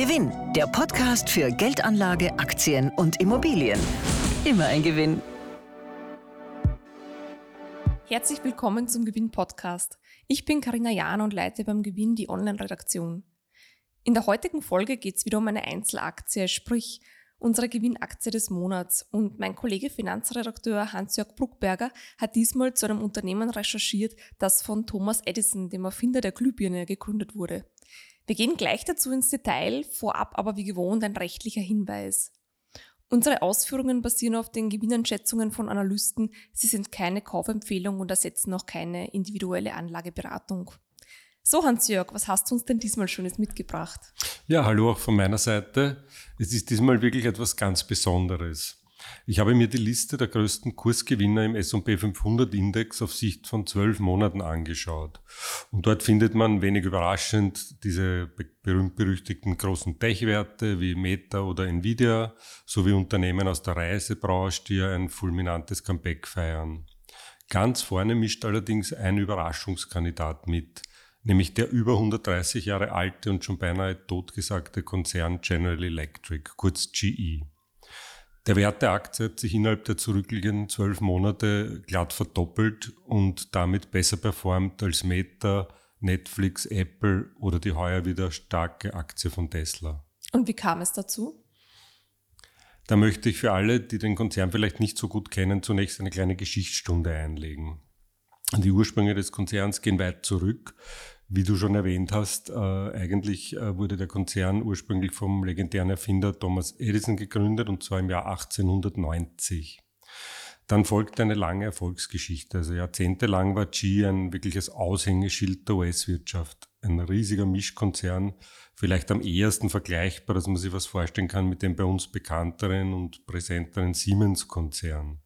Gewinn, der Podcast für Geldanlage, Aktien und Immobilien. Immer ein Gewinn. Herzlich willkommen zum Gewinn-Podcast. Ich bin Karina Jahn und leite beim Gewinn die Online-Redaktion. In der heutigen Folge geht es wieder um eine Einzelaktie, sprich unsere Gewinnaktie des Monats. Und mein Kollege Finanzredakteur Hans-Jörg Bruckberger hat diesmal zu einem Unternehmen recherchiert, das von Thomas Edison, dem Erfinder der Glühbirne, gegründet wurde. Wir gehen gleich dazu ins Detail, vorab aber wie gewohnt ein rechtlicher Hinweis. Unsere Ausführungen basieren auf den Gewinneinschätzungen von Analysten. Sie sind keine Kaufempfehlung und ersetzen auch keine individuelle Anlageberatung. So, Hans-Jörg, was hast du uns denn diesmal Schönes mitgebracht? Ja, hallo auch von meiner Seite. Es ist diesmal wirklich etwas ganz Besonderes. Ich habe mir die Liste der größten Kursgewinner im S&P 500 Index auf Sicht von zwölf Monaten angeschaut. Und dort findet man wenig überraschend diese berühmt-berüchtigten großen Tech-Werte wie Meta oder Nvidia sowie Unternehmen aus der Reisebranche, die ein fulminantes Comeback feiern. Ganz vorne mischt allerdings ein Überraschungskandidat mit, nämlich der über 130 Jahre alte und schon beinahe totgesagte Konzern General Electric, kurz GE. Der Wert der Aktie hat sich innerhalb der zurückliegenden zwölf Monate glatt verdoppelt und damit besser performt als Meta, Netflix, Apple oder die heuer wieder starke Aktie von Tesla. Und wie kam es dazu? Da möchte ich für alle, die den Konzern vielleicht nicht so gut kennen, zunächst eine kleine Geschichtsstunde einlegen. Die Ursprünge des Konzerns gehen weit zurück. Wie du schon erwähnt hast, äh, eigentlich äh, wurde der Konzern ursprünglich vom legendären Erfinder Thomas Edison gegründet und zwar im Jahr 1890. Dann folgte eine lange Erfolgsgeschichte. Also jahrzehntelang war G ein wirkliches Aushängeschild der US-Wirtschaft. Ein riesiger Mischkonzern, vielleicht am ehesten vergleichbar, dass man sich was vorstellen kann mit dem bei uns bekannteren und präsenteren Siemens-Konzern.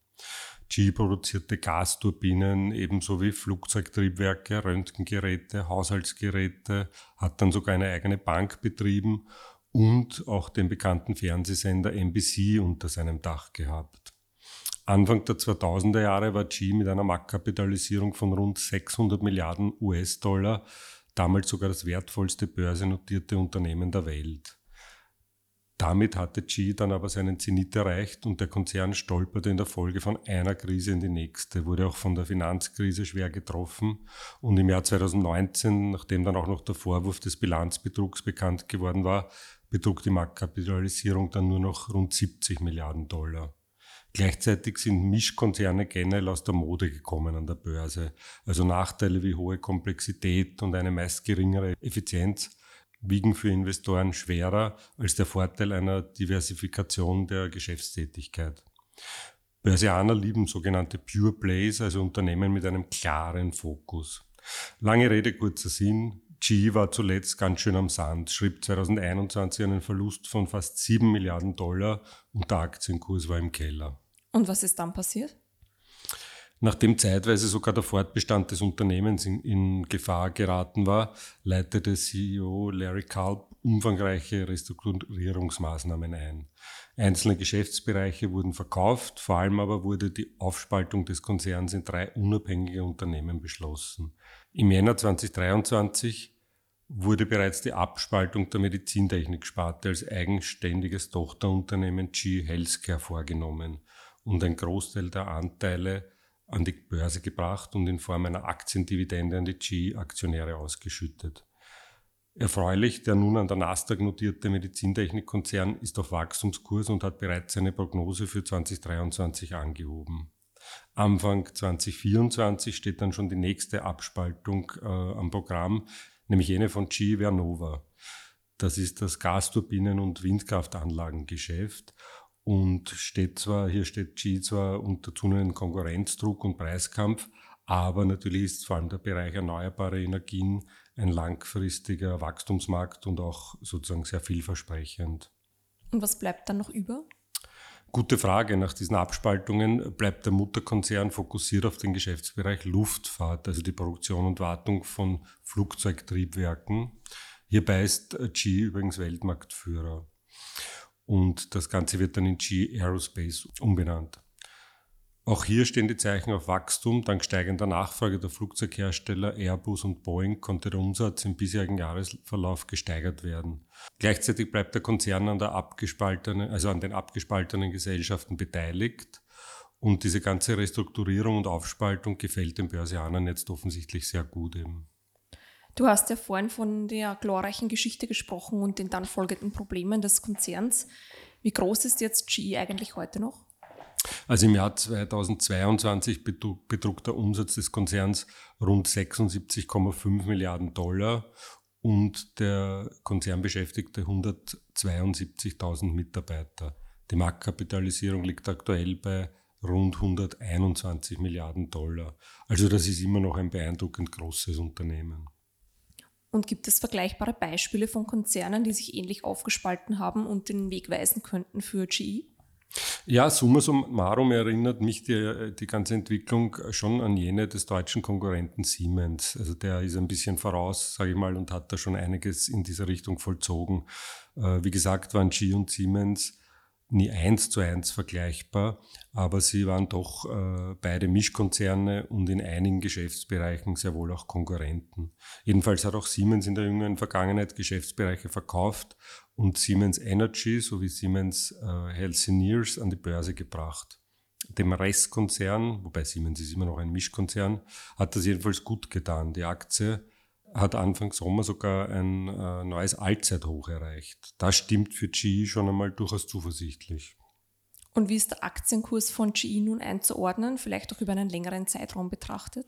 GE produzierte Gasturbinen ebenso wie Flugzeugtriebwerke, Röntgengeräte, Haushaltsgeräte, hat dann sogar eine eigene Bank betrieben und auch den bekannten Fernsehsender NBC unter seinem Dach gehabt. Anfang der 2000er Jahre war GE mit einer Marktkapitalisierung von rund 600 Milliarden US-Dollar damals sogar das wertvollste börsennotierte Unternehmen der Welt. Damit hatte G dann aber seinen Zenit erreicht und der Konzern stolperte in der Folge von einer Krise in die nächste, wurde auch von der Finanzkrise schwer getroffen und im Jahr 2019, nachdem dann auch noch der Vorwurf des Bilanzbetrugs bekannt geworden war, betrug die Marktkapitalisierung dann nur noch rund 70 Milliarden Dollar. Gleichzeitig sind Mischkonzerne generell aus der Mode gekommen an der Börse. Also Nachteile wie hohe Komplexität und eine meist geringere Effizienz wiegen für Investoren schwerer als der Vorteil einer Diversifikation der Geschäftstätigkeit. Börsianer lieben sogenannte Pure Plays, also Unternehmen mit einem klaren Fokus. Lange Rede, kurzer Sinn. GE war zuletzt ganz schön am Sand, schrieb 2021 einen Verlust von fast 7 Milliarden Dollar und der Aktienkurs war im Keller. Und was ist dann passiert? Nachdem zeitweise sogar der Fortbestand des Unternehmens in, in, Gefahr geraten war, leitete CEO Larry Culp umfangreiche Restrukturierungsmaßnahmen ein. Einzelne Geschäftsbereiche wurden verkauft, vor allem aber wurde die Aufspaltung des Konzerns in drei unabhängige Unternehmen beschlossen. Im Jänner 2023 wurde bereits die Abspaltung der Medizintechniksparte als eigenständiges Tochterunternehmen G Healthcare vorgenommen und ein Großteil der Anteile an die Börse gebracht und in Form einer Aktiendividende an die GE-Aktionäre ausgeschüttet. Erfreulich, der nun an der Nasdaq notierte Medizintechnikkonzern ist auf Wachstumskurs und hat bereits seine Prognose für 2023 angehoben. Anfang 2024 steht dann schon die nächste Abspaltung äh, am Programm, nämlich jene von GE Vernova. Das ist das Gasturbinen- und Windkraftanlagengeschäft und steht zwar, hier steht G zwar unter zunehmendem Konkurrenzdruck und Preiskampf, aber natürlich ist vor allem der Bereich erneuerbare Energien ein langfristiger Wachstumsmarkt und auch sozusagen sehr vielversprechend. Und was bleibt dann noch über? Gute Frage. Nach diesen Abspaltungen bleibt der Mutterkonzern fokussiert auf den Geschäftsbereich Luftfahrt, also die Produktion und Wartung von Flugzeugtriebwerken. Hierbei ist G übrigens Weltmarktführer und das Ganze wird dann in G Aerospace umbenannt. Auch hier stehen die Zeichen auf Wachstum. Dank steigender Nachfrage der Flugzeughersteller Airbus und Boeing konnte der Umsatz im bisherigen Jahresverlauf gesteigert werden. Gleichzeitig bleibt der Konzern an, der abgespaltenen, also an den abgespaltenen Gesellschaften beteiligt. Und diese ganze Restrukturierung und Aufspaltung gefällt den Börsianern jetzt offensichtlich sehr gut eben. Du hast ja vorhin von der glorreichen Geschichte gesprochen und den dann folgenden Problemen des Konzerns. Wie groß ist jetzt GE eigentlich heute noch? Also im Jahr 2022 betrug der Umsatz des Konzerns rund 76,5 Milliarden Dollar und der Konzern beschäftigte 172.000 Mitarbeiter. Die Marktkapitalisierung liegt aktuell bei rund 121 Milliarden Dollar. Also das ist immer noch ein beeindruckend großes Unternehmen. Und gibt es vergleichbare Beispiele von Konzernen, die sich ähnlich aufgespalten haben und den Weg weisen könnten für GE? Ja, summa summarum erinnert mich die, die ganze Entwicklung schon an jene des deutschen Konkurrenten Siemens. Also der ist ein bisschen voraus, sage ich mal, und hat da schon einiges in dieser Richtung vollzogen. Äh, wie gesagt, waren G und Siemens nie eins zu eins vergleichbar, aber sie waren doch äh, beide Mischkonzerne und in einigen Geschäftsbereichen sehr wohl auch Konkurrenten. Jedenfalls hat auch Siemens in der jüngeren Vergangenheit Geschäftsbereiche verkauft und Siemens Energy sowie Siemens äh, Healthineers an die Börse gebracht. Dem Restkonzern, wobei Siemens ist immer noch ein Mischkonzern, hat das jedenfalls gut getan. Die Aktie hat Anfang Sommer sogar ein äh, neues Allzeithoch erreicht. Das stimmt für GE schon einmal durchaus zuversichtlich. Und wie ist der Aktienkurs von GE nun einzuordnen, vielleicht auch über einen längeren Zeitraum betrachtet?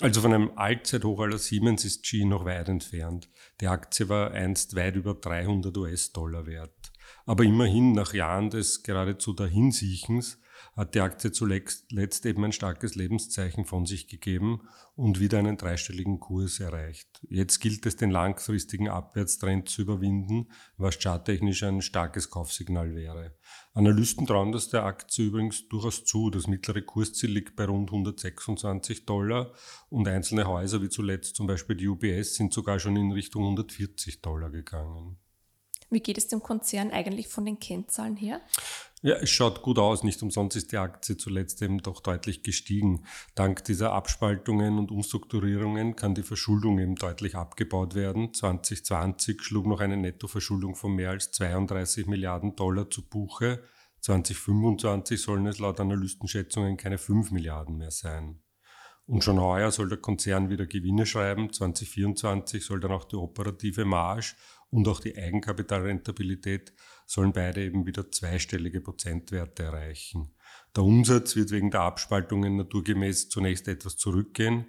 Also von einem Allzeithoch aller Siemens ist GE noch weit entfernt. Die Aktie war einst weit über 300 US-Dollar wert. Aber immerhin nach Jahren des geradezu Dahinsiechens hat die Aktie zuletzt eben ein starkes Lebenszeichen von sich gegeben und wieder einen dreistelligen Kurs erreicht. Jetzt gilt es, den langfristigen Abwärtstrend zu überwinden, was charttechnisch ein starkes Kaufsignal wäre. Analysten trauen das der Aktie übrigens durchaus zu. Das mittlere Kursziel liegt bei rund 126 Dollar und einzelne Häuser wie zuletzt zum Beispiel die UBS sind sogar schon in Richtung 140 Dollar gegangen. Wie geht es dem Konzern eigentlich von den Kennzahlen her? Ja, es schaut gut aus. Nicht umsonst ist die Aktie zuletzt eben doch deutlich gestiegen. Dank dieser Abspaltungen und Umstrukturierungen kann die Verschuldung eben deutlich abgebaut werden. 2020 schlug noch eine Nettoverschuldung von mehr als 32 Milliarden Dollar zu Buche. 2025 sollen es laut Analystenschätzungen keine 5 Milliarden mehr sein. Und schon heuer soll der Konzern wieder Gewinne schreiben. 2024 soll dann auch die operative Marge und auch die Eigenkapitalrentabilität sollen beide eben wieder zweistellige Prozentwerte erreichen. Der Umsatz wird wegen der Abspaltungen naturgemäß zunächst etwas zurückgehen,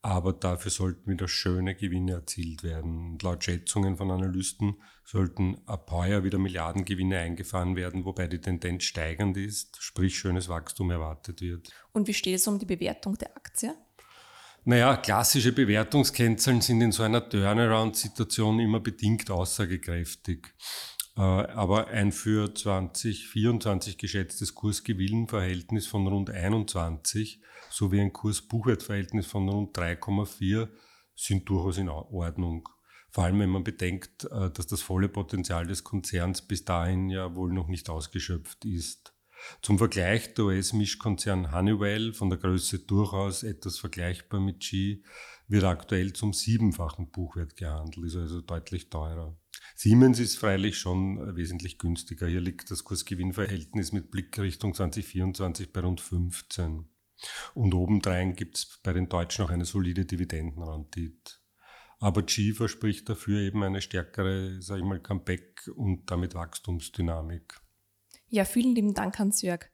aber dafür sollten wieder schöne Gewinne erzielt werden. Und laut Schätzungen von Analysten sollten ab heuer wieder Milliardengewinne eingefahren werden, wobei die Tendenz steigend ist, sprich schönes Wachstum erwartet wird. Und wie steht es um die Bewertung der Aktie? Naja, klassische Bewertungskennzahlen sind in so einer Turnaround-Situation immer bedingt aussagekräftig. Äh, aber ein für 2024 geschätztes Kursgewinnverhältnis von rund 21 sowie ein Kurs-Buchwertverhältnis von rund 3,4 sind durchaus in Ordnung. Vor allem, wenn man bedenkt, äh, dass das volle Potenzial des Konzerns bis dahin ja wohl noch nicht ausgeschöpft ist. Zum Vergleich, der US-Mischkonzern Honeywell, von der Größe durchaus etwas vergleichbar mit G, wird aktuell zum siebenfachen Buchwert gehandelt, ist also deutlich teurer. Siemens ist freilich schon wesentlich günstiger. Hier liegt das Kursgewinnverhältnis mit Blick Richtung 2024 bei rund 15. Und obendrein gibt es bei den Deutschen noch eine solide Dividendenrendite. Aber G verspricht dafür eben eine stärkere, sag ich mal, Comeback und damit Wachstumsdynamik. Ja, vielen lieben Dank, Hans-Jörg.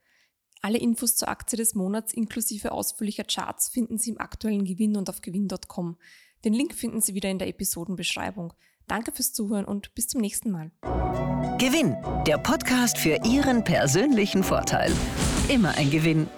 Alle Infos zur Aktie des Monats inklusive ausführlicher Charts finden Sie im aktuellen Gewinn und auf gewinn.com. Den Link finden Sie wieder in der Episodenbeschreibung. Danke fürs Zuhören und bis zum nächsten Mal. Gewinn, der Podcast für Ihren persönlichen Vorteil. Immer ein Gewinn.